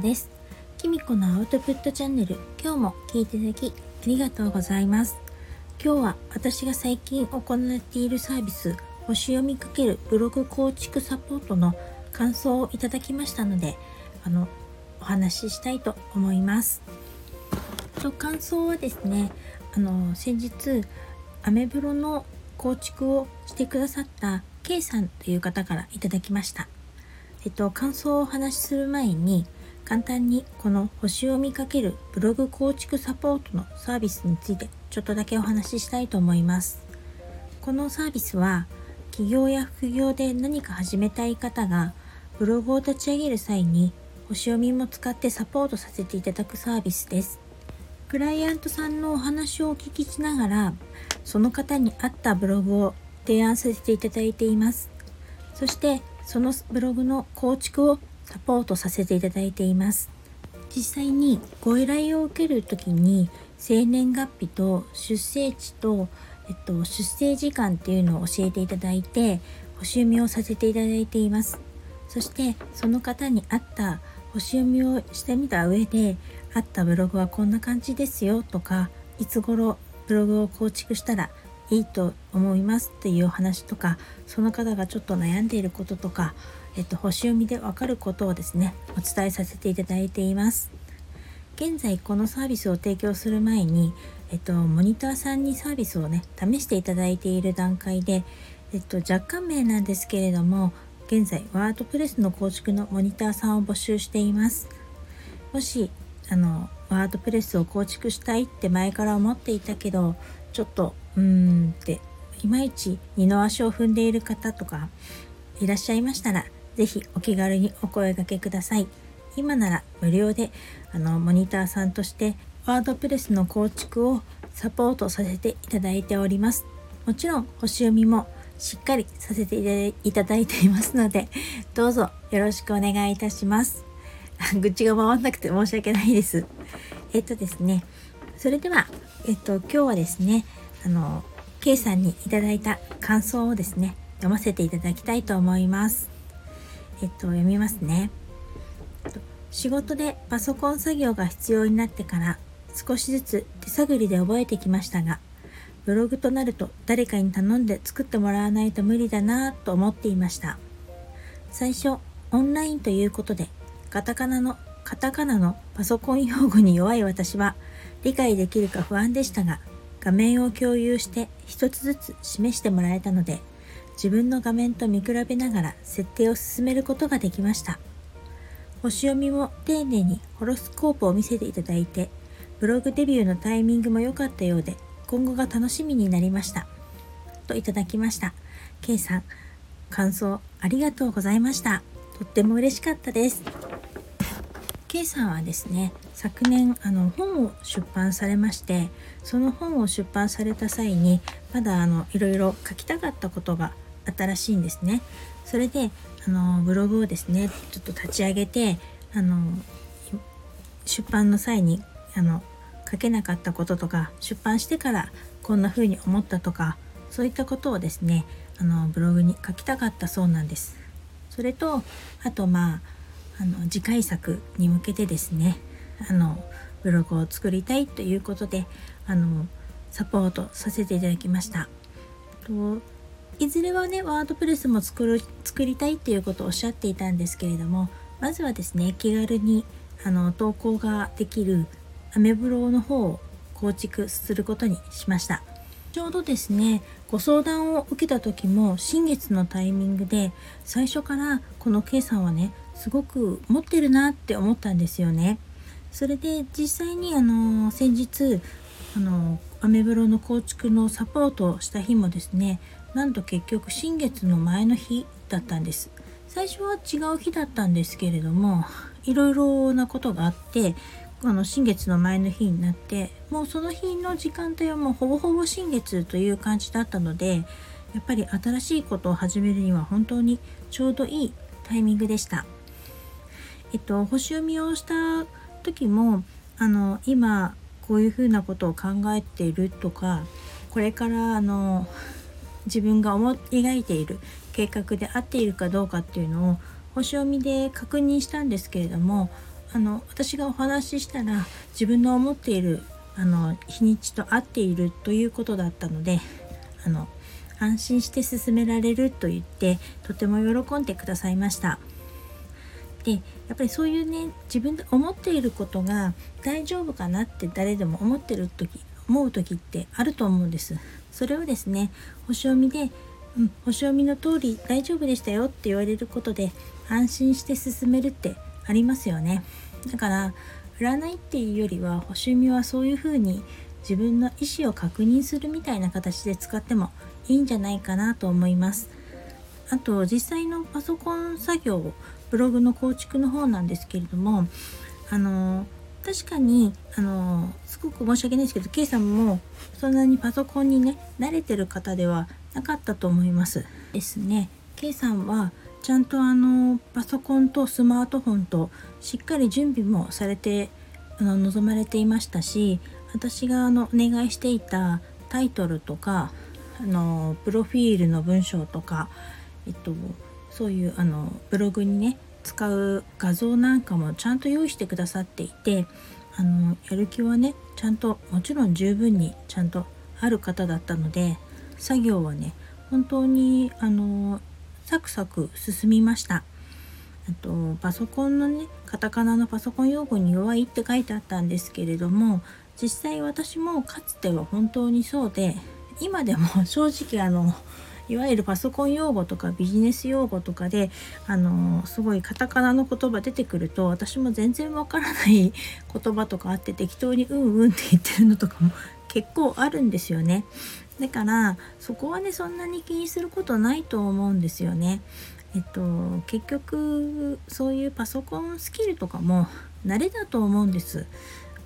です。きみこのアウトプットチャンネル今日も聞いていただきありがとうございます。今日は私が最近行っているサービス星読みかけるブログ構築サポートの感想をいただきましたのであのお話ししたいと思います。と感想はですねあの先日アメブロの構築をしてくださった K さんという方からいただきました。えっと、感想をお話しする前に簡単にこの星を見かけるブログ構築サポートのサービスについてちょっとだけお話ししたいと思います。このサービスは企業や副業で何か始めたい方がブログを立ち上げる際に星読みも使ってサポートさせていただくサービスです。クライアントさんのお話をお聞きしながらその方に合ったブログを提案させていただいています。そしてそのブログの構築をサポートさせていただいています。実際にご依頼を受ける時に生年月日と出生地と、えっと、出生時間っていうのを教えていただいて星読みをさせていただいています。そしてその方に合った星読みをしてみた上であったブログはこんな感じですよとかいつ頃ブログを構築したらいいと思いますっていうお話とかその方がちょっと悩んでいることとか、えっと、星読みでわかることをですねお伝えさせていただいています。現在このサービスを提供する前に、えっと、モニターさんにサービスをね試していただいている段階で、えっと、若干名なんですけれども現在ワードプレスの構築のモニターさんを募集しています。もしあのワードプレスを構築したいって前から思っていたけどちょっとうーんっていまいち二の足を踏んでいる方とかいらっしゃいましたら是非お気軽にお声がけください。今なら無料であのモニターさんとしてワードプレスの構築をサポートさせていただいております。もちろん星読みもしっかりさせていただいていますのでどうぞよろしくお願いいたします。愚痴が回んなくて申し訳ないです。えっとですねそれではえっと今日はですねあの K さんにいただいた感想をですね読ませていただきたいと思います。えっと読みますね。仕事でパソコン作業が必要になってから少しずつ手探りで覚えてきましたがブログとなると誰かに頼んで作ってもらわないと無理だなぁと思っていました。最初オンラインということでカタカナのカタカナのパソコン用語に弱い私は理解できるか不安でしたが画面を共有して一つずつ示してもらえたので自分の画面と見比べながら設定を進めることができました。星読みも丁寧にホロスコープを見せていただいてブログデビューのタイミングも良かったようで今後が楽しみになりました。といただきました。K さん感想ありがとうございました。とっても嬉しかったです。K さんはですね昨年あの本を出版されましてその本を出版された際にまだあのいろいろ書きたかったことがあったらしいんですね。それであのブログをですねちょっと立ち上げてあの出版の際にあの書けなかったこととか出版してからこんな風に思ったとかそういったことをですねあのブログに書きたかったそうなんです。それとあとまああの次回作に向けてですねあのブログを作りたいということであのサポートさせていただきました。といずれはねワードプレスも作る作りたいっていうことをおっしゃっていたんですけれどもまずはですね気軽にあの投稿ができるアメブロの方を構築することにしましたちょうどですねご相談を受けた時も新月のタイミングで最初からこの K さんはねすごく持ってるなって思ったんですよね。それで実際にあの先日あのアメブロの構築のサポートをした日もですねなんと結局新月の前の日だったんです最初は違う日だったんですけれどもいろいろなことがあってあの新月の前の日になってもうその日の時間帯はもうほぼほぼ新月という感じだったのでやっぱり新しいことを始めるには本当にちょうどいいタイミングでした。えっと、星読みをした時もあの今こういうふうなことを考えているとかこれからあの自分が思い描いている計画で合っているかどうかっていうのを星読みで確認したんですけれどもあの私がお話ししたら自分の思っているあの日にちと合っているということだったのであの安心して進められると言ってとても喜んでくださいました。でやっぱりそういうね自分で思っていることが大丈夫かなって誰でも思ってる時思う時ってあると思うんです。それをですね星読みで、うん、星読みの通り大丈夫でしたよって言われることで安心して進めるってありますよね。だから占いっていうよりは星読みはそういうふうに自分の意思を確認するみたいな形で使ってもいいんじゃないかなと思います。あと実際のパソコン作業ブログの構築の方なんですけれどもあの確かにあのすごく申し訳ないですけど K さんもそんなにパソコンにね慣れてる方ではなかったと思います。ですね。K さんはちゃんとあのパソコンとスマートフォンとしっかり準備もされてあの望まれていましたし私があのお願いしていたタイトルとかあのプロフィールの文章とか、えっと、そういうあのブログにね使う画像なんかもちゃんと用意してくださっていてあのやる気はねちゃんともちろん十分にちゃんとある方だったので作業はね本当にあのサクサク進みました。あとパソコンのねカタカナのパソコン用語に弱いって書いてあったんですけれども実際私もかつては本当にそうで今でも正直あのいわゆるパソコン用語とかビジネス用語とかであのすごいカタカナの言葉出てくると私も全然わからない 言葉とかあって適当に「うんうん」って言ってるのとかも結構あるんですよね。だからそこはねそんなに気にすることないと思うんですよね。えっと結局そういうパソコンスキルとかも慣れだと思うんです。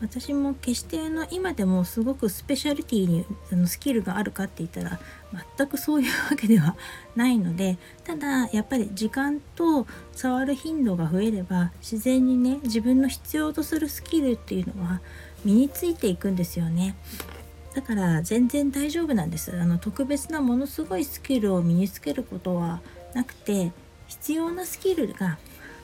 私も決しての今でもすごくスペシャリティにあのスキルがあるかって言ったら全くそういうわけではないのでただやっぱり時間と触る頻度が増えれば自然にね自分の必要とするスキルっていうのは身についていくんですよね。だから全然大丈夫なんですあの特別なものすごいスキルを身につけることはなくて必要なスキルが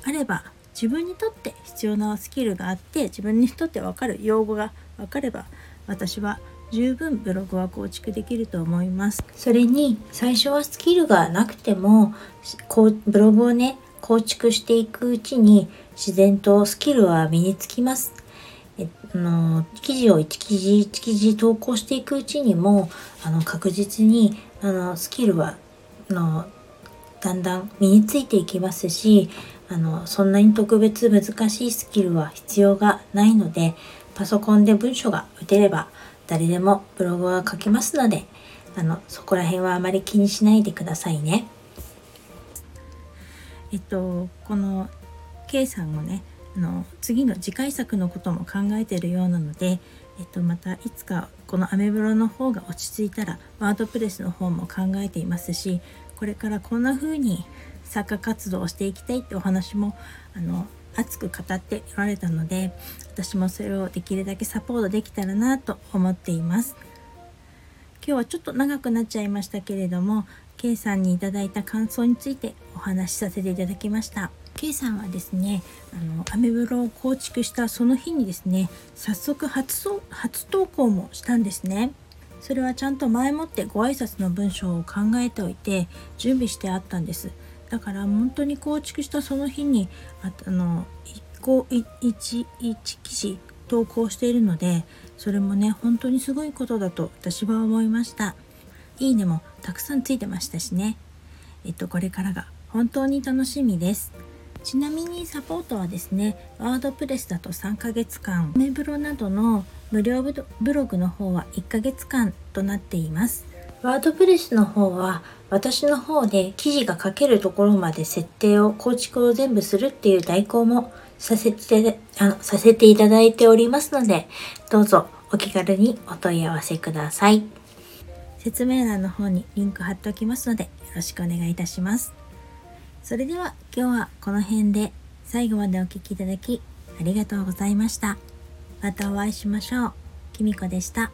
あれば自分にとって必要なスキルがあって自分にとって分かる用語が分かれば私は十分ブログは構築できると思います。それに最初はスキルがなくてもこうブログをね構築していくうちに自然とスキルは身につきます。えあの記事を1記事1記事投稿していくうちにもあの確実にあのスキルはあのだんだん身についていきますしあのそんなに特別難しいスキルは必要がないのでパソコンで文章が打てれば誰でもブログは書けますのであのそこら辺はあまり気にしないでくださいね。えっとこの K さんもねあの次の次回作のことも考えているようなので、えっと、またいつかこのアメブロの方が落ち着いたらワードプレスの方も考えていますしこれからこんな風に作家活動をしていきたいってお話もあの熱く語っておられたので私もそれをできるだけサポートできたらなと思っています。今日はちょっと長くなっちゃいましたけれども K さんにいただいた感想についてお話しさせていただきました。K さんはですねあのアメブロを構築したその日にですね早速初初投稿もしたんですね。それはちゃんと前もってご挨拶の文章を考えておいて準備してあったんです。だから本当に構築したその日にああの1個1 1記事投稿しているのでそれもね本当にすごいことだと私は思いました。いいねもたくさんついてましたしね。えっとこれからが本当に楽しみです。ちなみにサポートはですねワードプレスだと3ヶ月間メブロなどの無料ブログの方は1ヶ月間となっています。ワードプレスの方は私の方で記事が書けるところまで設定を構築を全部するっていう代行もさせてあのさせていただいておりますのでどうぞお気軽にお問い合わせください。説明欄の方にリンク貼っておきますのでよろしくお願いいたします。それでは今日はこの辺で最後までお聴きいただきありがとうございました。またお会いしましょう。きみこでした。